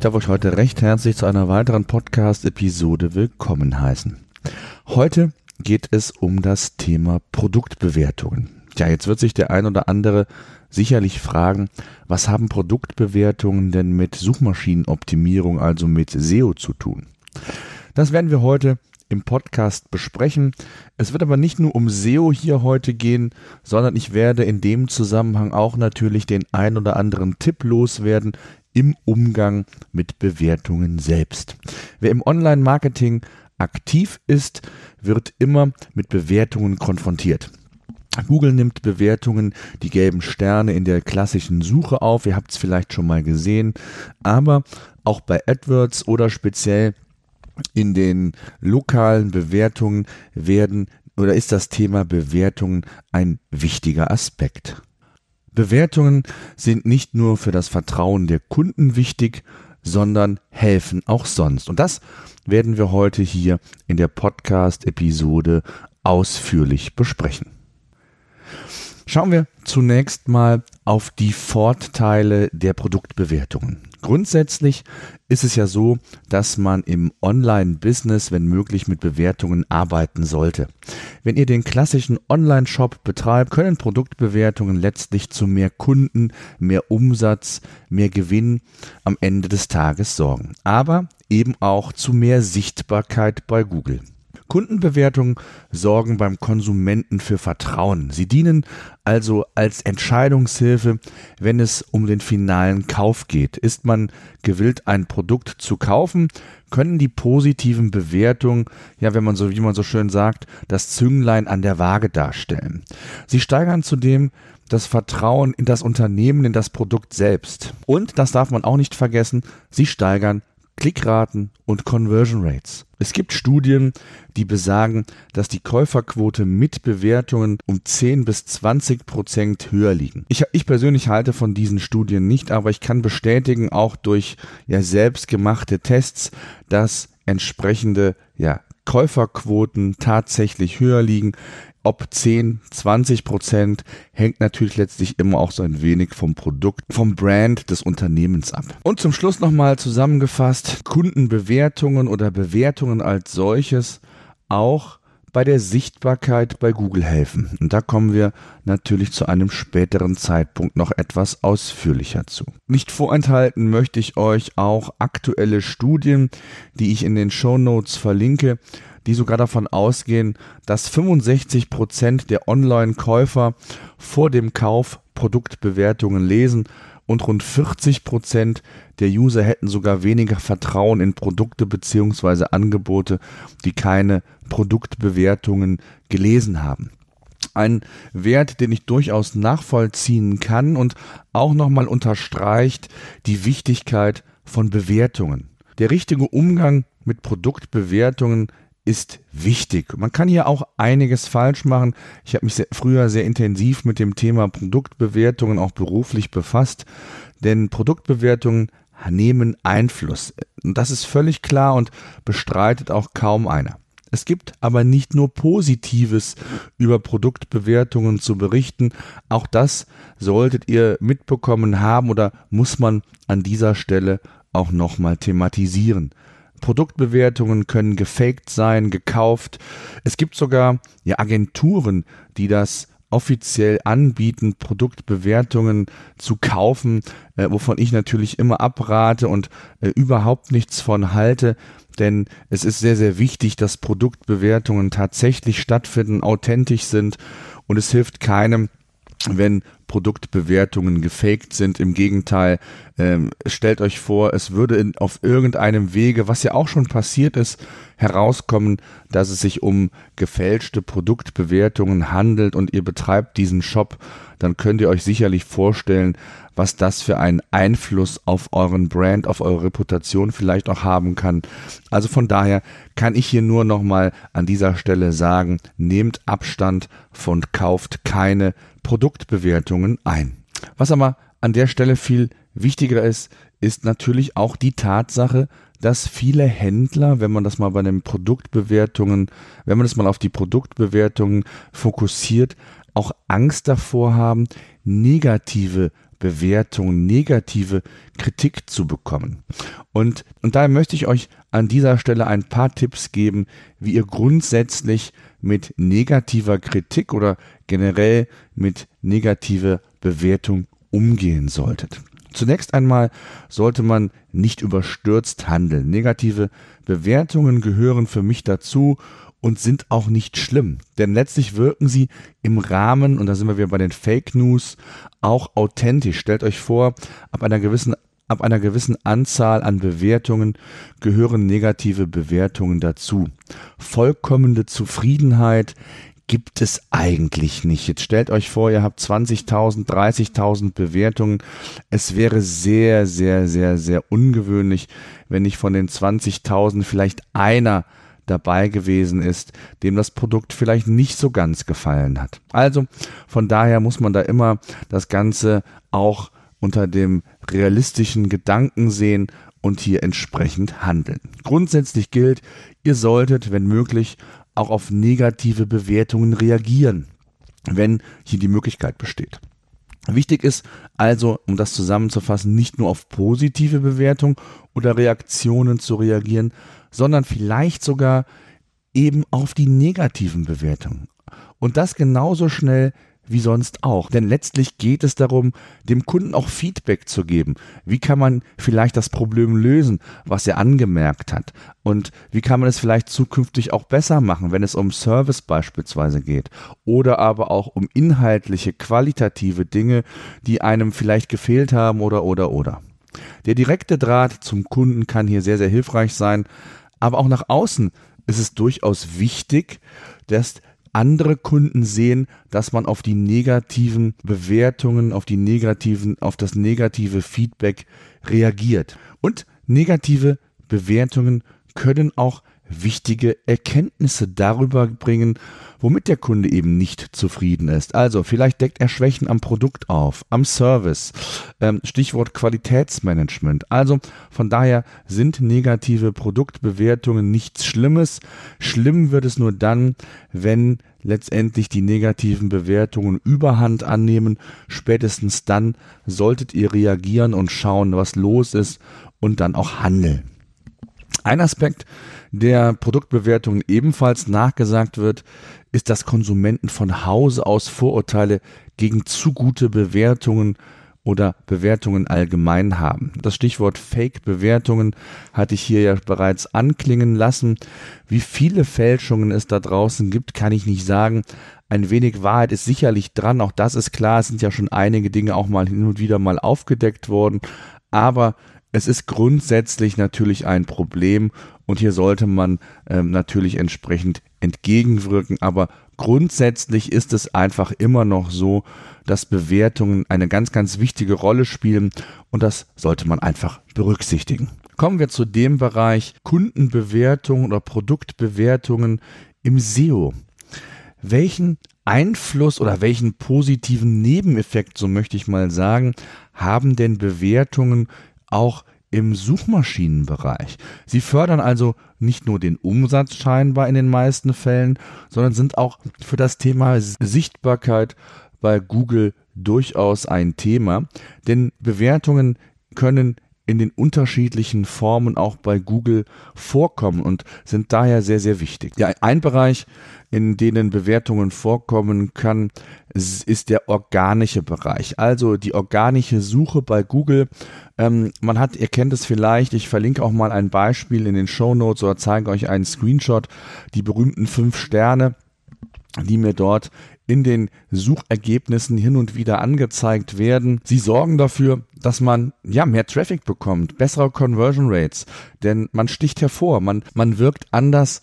Ich darf euch heute recht herzlich zu einer weiteren Podcast-Episode willkommen heißen. Heute geht es um das Thema Produktbewertungen. Ja, jetzt wird sich der ein oder andere sicherlich fragen, was haben Produktbewertungen denn mit Suchmaschinenoptimierung, also mit SEO zu tun? Das werden wir heute im Podcast besprechen. Es wird aber nicht nur um SEO hier heute gehen, sondern ich werde in dem Zusammenhang auch natürlich den ein oder anderen Tipp loswerden, im Umgang mit Bewertungen selbst. Wer im Online-Marketing aktiv ist, wird immer mit Bewertungen konfrontiert. Google nimmt Bewertungen, die gelben Sterne in der klassischen Suche auf. Ihr habt es vielleicht schon mal gesehen. Aber auch bei AdWords oder speziell in den lokalen Bewertungen werden oder ist das Thema Bewertungen ein wichtiger Aspekt. Bewertungen sind nicht nur für das Vertrauen der Kunden wichtig, sondern helfen auch sonst. Und das werden wir heute hier in der Podcast-Episode ausführlich besprechen. Schauen wir zunächst mal auf die Vorteile der Produktbewertungen. Grundsätzlich ist es ja so, dass man im Online-Business, wenn möglich, mit Bewertungen arbeiten sollte. Wenn ihr den klassischen Online-Shop betreibt, können Produktbewertungen letztlich zu mehr Kunden, mehr Umsatz, mehr Gewinn am Ende des Tages sorgen. Aber eben auch zu mehr Sichtbarkeit bei Google. Kundenbewertungen sorgen beim Konsumenten für Vertrauen. Sie dienen also als Entscheidungshilfe, wenn es um den finalen Kauf geht. Ist man gewillt, ein Produkt zu kaufen, können die positiven Bewertungen, ja, wenn man so, wie man so schön sagt, das Zünglein an der Waage darstellen. Sie steigern zudem das Vertrauen in das Unternehmen, in das Produkt selbst. Und, das darf man auch nicht vergessen, sie steigern Klickraten und Conversion Rates. Es gibt Studien, die besagen, dass die Käuferquote mit Bewertungen um 10 bis 20 Prozent höher liegen. Ich, ich persönlich halte von diesen Studien nicht, aber ich kann bestätigen, auch durch ja selbstgemachte Tests, dass entsprechende ja Käuferquoten tatsächlich höher liegen ob 10, 20 Prozent hängt natürlich letztlich immer auch so ein wenig vom Produkt, vom Brand des Unternehmens ab. Und zum Schluss nochmal zusammengefasst, Kundenbewertungen oder Bewertungen als solches auch bei der Sichtbarkeit bei Google helfen. Und da kommen wir natürlich zu einem späteren Zeitpunkt noch etwas ausführlicher zu. Nicht vorenthalten möchte ich euch auch aktuelle Studien, die ich in den Show Notes verlinke, die sogar davon ausgehen, dass 65 Prozent der Online-Käufer vor dem Kauf Produktbewertungen lesen und rund 40 Prozent der User hätten sogar weniger Vertrauen in Produkte bzw. Angebote, die keine Produktbewertungen gelesen haben. Ein Wert, den ich durchaus nachvollziehen kann und auch nochmal unterstreicht die Wichtigkeit von Bewertungen. Der richtige Umgang mit Produktbewertungen ist wichtig. Man kann hier auch einiges falsch machen. Ich habe mich sehr, früher sehr intensiv mit dem Thema Produktbewertungen auch beruflich befasst, denn Produktbewertungen nehmen Einfluss. Das ist völlig klar und bestreitet auch kaum einer. Es gibt aber nicht nur Positives über Produktbewertungen zu berichten. Auch das solltet ihr mitbekommen haben oder muss man an dieser Stelle auch nochmal thematisieren. Produktbewertungen können gefaked sein, gekauft. Es gibt sogar ja Agenturen, die das offiziell anbieten, Produktbewertungen zu kaufen, äh, wovon ich natürlich immer abrate und äh, überhaupt nichts von halte, denn es ist sehr, sehr wichtig, dass Produktbewertungen tatsächlich stattfinden, authentisch sind. Und es hilft keinem, wenn Produktbewertungen gefaked sind. Im Gegenteil, ähm, stellt euch vor, es würde in, auf irgendeinem Wege, was ja auch schon passiert ist, herauskommen, dass es sich um gefälschte Produktbewertungen handelt und ihr betreibt diesen Shop, dann könnt ihr euch sicherlich vorstellen, was das für einen Einfluss auf euren Brand, auf eure Reputation vielleicht auch haben kann. Also von daher kann ich hier nur nochmal an dieser Stelle sagen, nehmt Abstand von kauft keine Produktbewertungen ein. Was aber an der Stelle viel wichtiger ist, ist natürlich auch die Tatsache, dass viele Händler, wenn man das mal bei den Produktbewertungen, wenn man das mal auf die Produktbewertungen fokussiert, auch Angst davor haben, negative Bewertungen, negative Kritik zu bekommen. Und, und daher möchte ich euch an dieser Stelle ein paar Tipps geben, wie ihr grundsätzlich mit negativer Kritik oder generell mit negativer Bewertung umgehen solltet. Zunächst einmal sollte man nicht überstürzt handeln. Negative Bewertungen gehören für mich dazu und sind auch nicht schlimm, denn letztlich wirken sie im Rahmen, und da sind wir wieder bei den Fake News, auch authentisch. Stellt euch vor, ab einer gewissen Ab einer gewissen Anzahl an Bewertungen gehören negative Bewertungen dazu. Vollkommene Zufriedenheit gibt es eigentlich nicht. Jetzt stellt euch vor, ihr habt 20.000, 30.000 Bewertungen. Es wäre sehr, sehr, sehr, sehr ungewöhnlich, wenn nicht von den 20.000 vielleicht einer dabei gewesen ist, dem das Produkt vielleicht nicht so ganz gefallen hat. Also von daher muss man da immer das Ganze auch unter dem realistischen Gedanken sehen und hier entsprechend handeln. Grundsätzlich gilt, ihr solltet, wenn möglich, auch auf negative Bewertungen reagieren, wenn hier die Möglichkeit besteht. Wichtig ist also, um das zusammenzufassen, nicht nur auf positive Bewertungen oder Reaktionen zu reagieren, sondern vielleicht sogar eben auf die negativen Bewertungen. Und das genauso schnell wie sonst auch. Denn letztlich geht es darum, dem Kunden auch Feedback zu geben. Wie kann man vielleicht das Problem lösen, was er angemerkt hat? Und wie kann man es vielleicht zukünftig auch besser machen, wenn es um Service beispielsweise geht? Oder aber auch um inhaltliche, qualitative Dinge, die einem vielleicht gefehlt haben oder, oder, oder. Der direkte Draht zum Kunden kann hier sehr, sehr hilfreich sein. Aber auch nach außen ist es durchaus wichtig, dass andere Kunden sehen, dass man auf die negativen Bewertungen, auf die negativen, auf das negative Feedback reagiert. Und negative Bewertungen können auch wichtige Erkenntnisse darüber bringen, womit der Kunde eben nicht zufrieden ist. Also vielleicht deckt er Schwächen am Produkt auf, am Service, ähm, Stichwort Qualitätsmanagement. Also von daher sind negative Produktbewertungen nichts Schlimmes. Schlimm wird es nur dann, wenn letztendlich die negativen Bewertungen überhand annehmen. Spätestens dann solltet ihr reagieren und schauen, was los ist und dann auch handeln. Ein Aspekt, der Produktbewertung ebenfalls nachgesagt wird, ist, dass Konsumenten von Hause aus Vorurteile gegen zu gute Bewertungen oder Bewertungen allgemein haben. Das Stichwort Fake-Bewertungen hatte ich hier ja bereits anklingen lassen. Wie viele Fälschungen es da draußen gibt, kann ich nicht sagen. Ein wenig Wahrheit ist sicherlich dran, auch das ist klar. Es sind ja schon einige Dinge auch mal hin und wieder mal aufgedeckt worden. Aber es ist grundsätzlich natürlich ein Problem und hier sollte man ähm, natürlich entsprechend entgegenwirken. Aber grundsätzlich ist es einfach immer noch so, dass Bewertungen eine ganz, ganz wichtige Rolle spielen und das sollte man einfach berücksichtigen. Kommen wir zu dem Bereich Kundenbewertungen oder Produktbewertungen im SEO. Welchen Einfluss oder welchen positiven Nebeneffekt, so möchte ich mal sagen, haben denn Bewertungen auch im Suchmaschinenbereich. Sie fördern also nicht nur den Umsatz scheinbar in den meisten Fällen, sondern sind auch für das Thema Sichtbarkeit bei Google durchaus ein Thema, denn Bewertungen können in den unterschiedlichen Formen auch bei Google vorkommen und sind daher sehr, sehr wichtig. Ja, ein Bereich, in denen Bewertungen vorkommen kann, ist der organische Bereich. Also die organische Suche bei Google. Ähm, man hat, ihr kennt es vielleicht, ich verlinke auch mal ein Beispiel in den Show Notes oder zeige euch einen Screenshot, die berühmten fünf Sterne die mir dort in den Suchergebnissen hin und wieder angezeigt werden. Sie sorgen dafür, dass man ja mehr Traffic bekommt, bessere Conversion Rates, denn man sticht hervor, man, man wirkt anders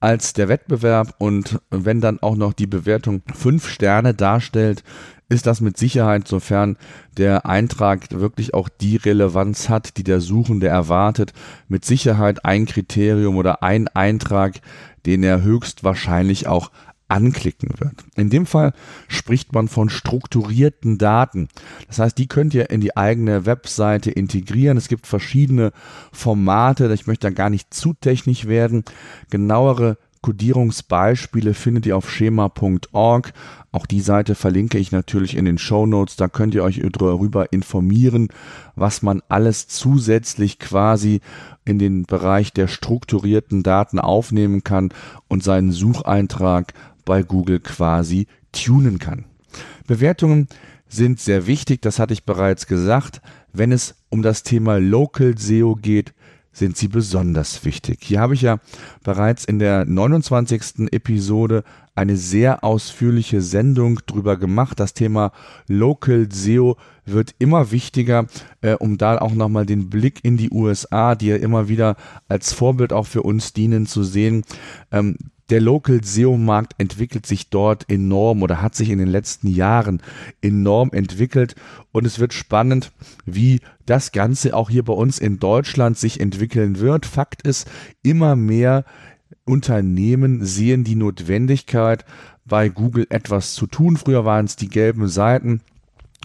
als der Wettbewerb und wenn dann auch noch die Bewertung fünf Sterne darstellt, ist das mit Sicherheit, sofern der Eintrag wirklich auch die Relevanz hat, die der Suchende erwartet, mit Sicherheit ein Kriterium oder ein Eintrag, den er höchstwahrscheinlich auch anklicken wird. In dem Fall spricht man von strukturierten Daten. Das heißt, die könnt ihr in die eigene Webseite integrieren. Es gibt verschiedene Formate. Ich möchte da gar nicht zu technisch werden. Genauere Codierungsbeispiele findet ihr auf schema.org. Auch die Seite verlinke ich natürlich in den Show Notes. Da könnt ihr euch darüber informieren, was man alles zusätzlich quasi in den Bereich der strukturierten Daten aufnehmen kann und seinen Sucheintrag bei Google quasi tunen kann. Bewertungen sind sehr wichtig, das hatte ich bereits gesagt. Wenn es um das Thema Local SEO geht, sind sie besonders wichtig. Hier habe ich ja bereits in der 29. Episode eine sehr ausführliche Sendung drüber gemacht. Das Thema Local SEO wird immer wichtiger, äh, um da auch nochmal den Blick in die USA, die ja immer wieder als Vorbild auch für uns dienen, zu sehen. Ähm, der Local SEO-Markt entwickelt sich dort enorm oder hat sich in den letzten Jahren enorm entwickelt und es wird spannend, wie das Ganze auch hier bei uns in Deutschland sich entwickeln wird. Fakt ist, immer mehr Unternehmen sehen die Notwendigkeit, bei Google etwas zu tun. Früher waren es die gelben Seiten.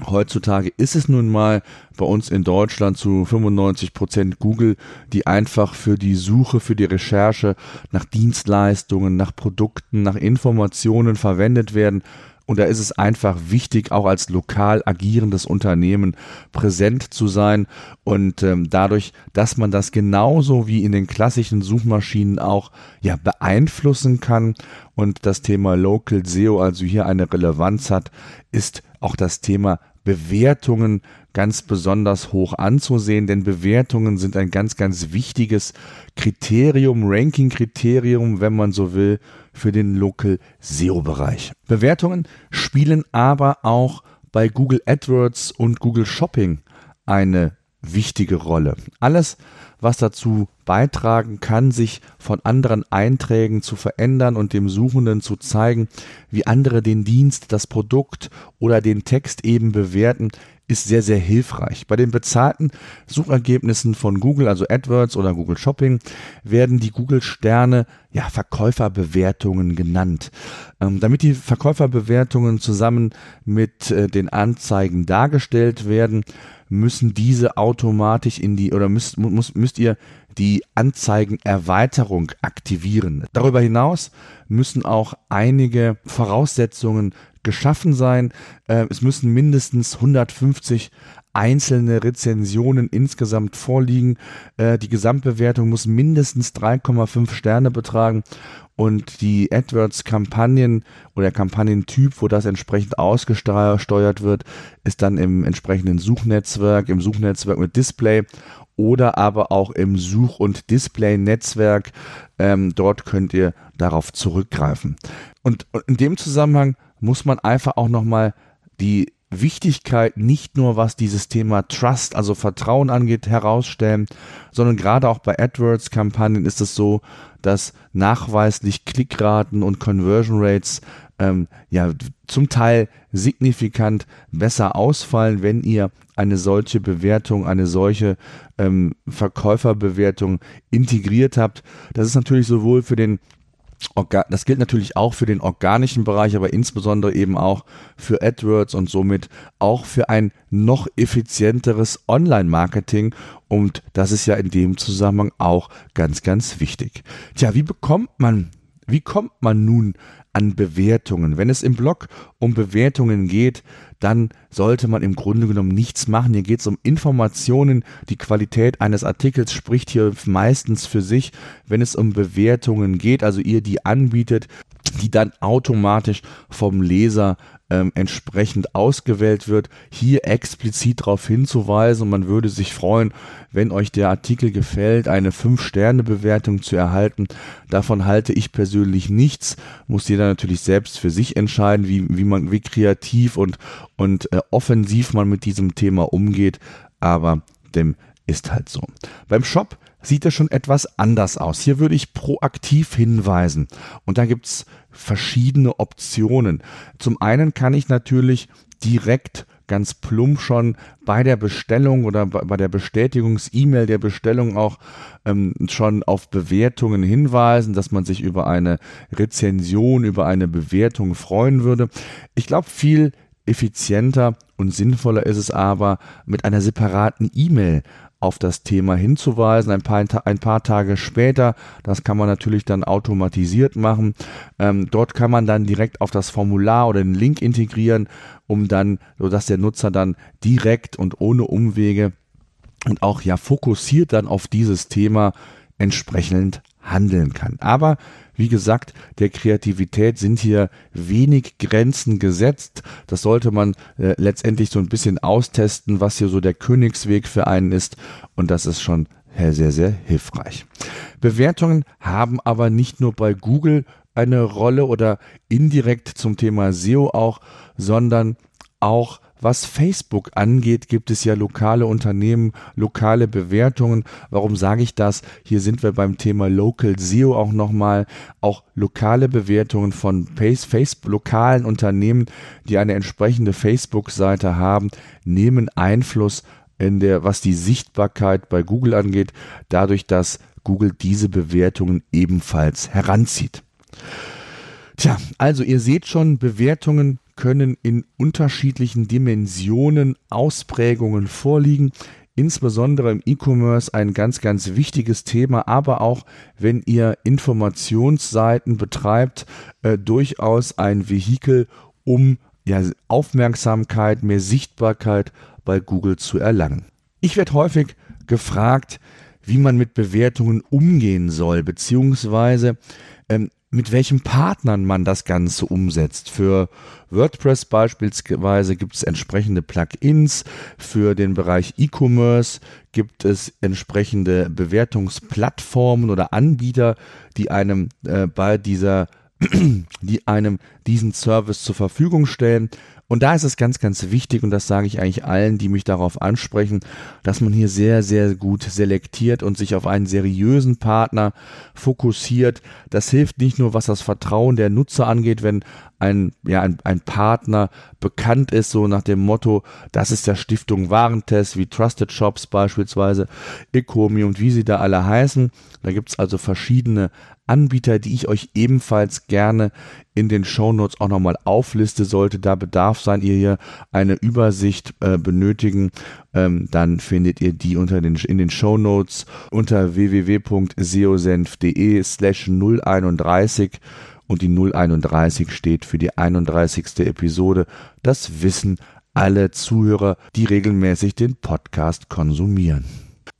Heutzutage ist es nun mal bei uns in Deutschland zu 95 Prozent Google, die einfach für die Suche, für die Recherche nach Dienstleistungen, nach Produkten, nach Informationen verwendet werden. Und da ist es einfach wichtig, auch als lokal agierendes Unternehmen präsent zu sein. Und ähm, dadurch, dass man das genauso wie in den klassischen Suchmaschinen auch ja beeinflussen kann und das Thema Local SEO also hier eine Relevanz hat, ist auch das Thema Bewertungen ganz besonders hoch anzusehen, denn Bewertungen sind ein ganz, ganz wichtiges Kriterium, Ranking-Kriterium, wenn man so will, für den Local SEO-Bereich. Bewertungen spielen aber auch bei Google AdWords und Google Shopping eine wichtige Rolle. Alles, was dazu beitragen kann, sich von anderen Einträgen zu verändern und dem Suchenden zu zeigen, wie andere den Dienst, das Produkt oder den Text eben bewerten, ist sehr, sehr hilfreich. Bei den bezahlten Suchergebnissen von Google, also AdWords oder Google Shopping, werden die Google-Sterne ja Verkäuferbewertungen genannt. Ähm, damit die Verkäuferbewertungen zusammen mit äh, den Anzeigen dargestellt werden, müssen diese automatisch in die oder müsst, muss, müsst ihr die Anzeigenerweiterung aktivieren. Darüber hinaus müssen auch einige Voraussetzungen geschaffen sein. Äh, es müssen mindestens 150 einzelne Rezensionen insgesamt vorliegen. Äh, die Gesamtbewertung muss mindestens 3,5 Sterne betragen und die AdWords-Kampagnen oder Kampagnentyp, wo das entsprechend ausgesteuert wird, ist dann im entsprechenden Suchnetzwerk, im Suchnetzwerk mit Display oder aber auch im Such- und Display-Netzwerk. Ähm, dort könnt ihr darauf zurückgreifen. Und in dem Zusammenhang muss man einfach auch nochmal die Wichtigkeit nicht nur was dieses Thema Trust, also Vertrauen angeht, herausstellen, sondern gerade auch bei AdWords-Kampagnen ist es so, dass nachweislich Klickraten und Conversion Rates ähm, ja zum Teil signifikant besser ausfallen, wenn ihr eine solche Bewertung, eine solche ähm, Verkäuferbewertung integriert habt. Das ist natürlich sowohl für den das gilt natürlich auch für den organischen Bereich, aber insbesondere eben auch für AdWords und somit auch für ein noch effizienteres Online-Marketing. Und das ist ja in dem Zusammenhang auch ganz, ganz wichtig. Tja, wie bekommt man, wie kommt man nun an Bewertungen. Wenn es im Blog um Bewertungen geht, dann sollte man im Grunde genommen nichts machen. Hier geht es um Informationen. Die Qualität eines Artikels spricht hier meistens für sich, wenn es um Bewertungen geht, also ihr die anbietet, die dann automatisch vom Leser ähm, entsprechend ausgewählt wird, hier explizit darauf hinzuweisen man würde sich freuen, wenn euch der Artikel gefällt, eine 5-Sterne-Bewertung zu erhalten. Davon halte ich persönlich nichts, muss jeder natürlich selbst für sich entscheiden, wie, wie man, wie kreativ und, und äh, offensiv man mit diesem Thema umgeht, aber dem ist halt so. Beim Shop sieht es schon etwas anders aus. Hier würde ich proaktiv hinweisen. Und da gibt's verschiedene Optionen. Zum einen kann ich natürlich direkt ganz plump schon bei der Bestellung oder bei der Bestätigungs-E-Mail der Bestellung auch ähm, schon auf Bewertungen hinweisen, dass man sich über eine Rezension, über eine Bewertung freuen würde. Ich glaube, viel effizienter und sinnvoller ist es aber, mit einer separaten E-Mail auf das Thema hinzuweisen, ein paar, ein paar Tage später. Das kann man natürlich dann automatisiert machen. Ähm, dort kann man dann direkt auf das Formular oder den Link integrieren, um dann, sodass der Nutzer dann direkt und ohne Umwege und auch ja fokussiert dann auf dieses Thema entsprechend handeln kann. Aber wie gesagt, der Kreativität sind hier wenig Grenzen gesetzt. Das sollte man äh, letztendlich so ein bisschen austesten, was hier so der Königsweg für einen ist. Und das ist schon sehr, sehr hilfreich. Bewertungen haben aber nicht nur bei Google eine Rolle oder indirekt zum Thema SEO auch, sondern auch was Facebook angeht, gibt es ja lokale Unternehmen, lokale Bewertungen. Warum sage ich das? Hier sind wir beim Thema Local SEO auch nochmal. Auch lokale Bewertungen von Facebook, lokalen Unternehmen, die eine entsprechende Facebook-Seite haben, nehmen Einfluss in der, was die Sichtbarkeit bei Google angeht, dadurch, dass Google diese Bewertungen ebenfalls heranzieht. Tja, also ihr seht schon, Bewertungen können in unterschiedlichen Dimensionen Ausprägungen vorliegen. Insbesondere im E-Commerce ein ganz, ganz wichtiges Thema, aber auch wenn ihr Informationsseiten betreibt, äh, durchaus ein Vehikel, um ja, Aufmerksamkeit, mehr Sichtbarkeit bei Google zu erlangen. Ich werde häufig gefragt, wie man mit Bewertungen umgehen soll, beziehungsweise ähm, mit welchen Partnern man das Ganze umsetzt. Für WordPress beispielsweise gibt es entsprechende Plugins. Für den Bereich E-Commerce gibt es entsprechende Bewertungsplattformen oder Anbieter, die einem äh, bei dieser die einem diesen Service zur Verfügung stellen. Und da ist es ganz, ganz wichtig, und das sage ich eigentlich allen, die mich darauf ansprechen, dass man hier sehr, sehr gut selektiert und sich auf einen seriösen Partner fokussiert. Das hilft nicht nur, was das Vertrauen der Nutzer angeht, wenn ein, ja, ein, ein Partner bekannt ist, so nach dem Motto, das ist der Stiftung Warentest, wie Trusted Shops beispielsweise, Ecomi und wie sie da alle heißen. Da gibt's also verschiedene Anbieter, die ich euch ebenfalls gerne in den Shownotes auch nochmal aufliste, sollte da Bedarf sein, ihr hier eine Übersicht äh, benötigen, ähm, dann findet ihr die unter den, in den Shownotes unter www.seosenf.de slash 031 und die 031 steht für die 31. Episode. Das wissen alle Zuhörer, die regelmäßig den Podcast konsumieren.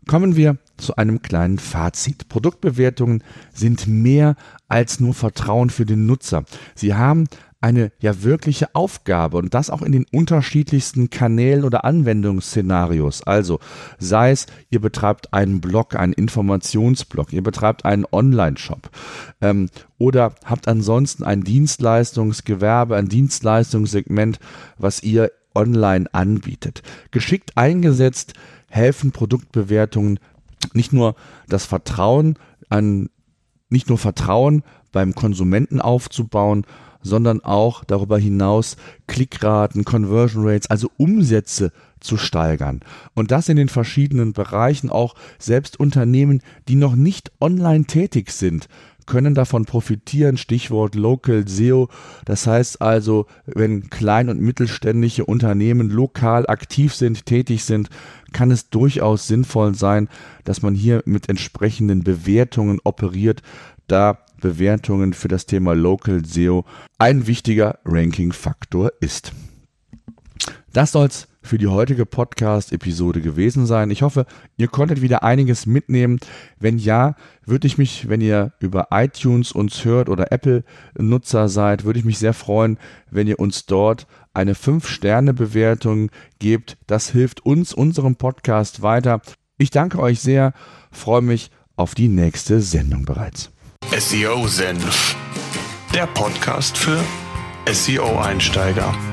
Kommen wir zu einem kleinen Fazit. Produktbewertungen sind mehr als nur Vertrauen für den Nutzer. Sie haben eine ja wirkliche Aufgabe und das auch in den unterschiedlichsten Kanälen oder Anwendungsszenarios. Also sei es, ihr betreibt einen Blog, einen Informationsblog, ihr betreibt einen Online-Shop ähm, oder habt ansonsten ein Dienstleistungsgewerbe, ein Dienstleistungssegment, was ihr online anbietet. Geschickt eingesetzt helfen Produktbewertungen nicht nur das Vertrauen an, nicht nur Vertrauen beim Konsumenten aufzubauen, sondern auch darüber hinaus Klickraten, Conversion Rates, also Umsätze zu steigern. Und das in den verschiedenen Bereichen, auch selbst Unternehmen, die noch nicht online tätig sind, können davon profitieren. Stichwort Local SEO. Das heißt also, wenn klein- und mittelständische Unternehmen lokal aktiv sind, tätig sind, kann es durchaus sinnvoll sein, dass man hier mit entsprechenden Bewertungen operiert, da Bewertungen für das Thema Local SEO ein wichtiger Ranking-Faktor ist. Das soll es für die heutige Podcast-Episode gewesen sein. Ich hoffe, ihr konntet wieder einiges mitnehmen. Wenn ja, würde ich mich, wenn ihr über iTunes uns hört oder Apple-Nutzer seid, würde ich mich sehr freuen, wenn ihr uns dort eine 5-Sterne-Bewertung gebt. Das hilft uns, unserem Podcast weiter. Ich danke euch sehr, freue mich auf die nächste Sendung bereits. SEO Senf. Der Podcast für SEO-Einsteiger.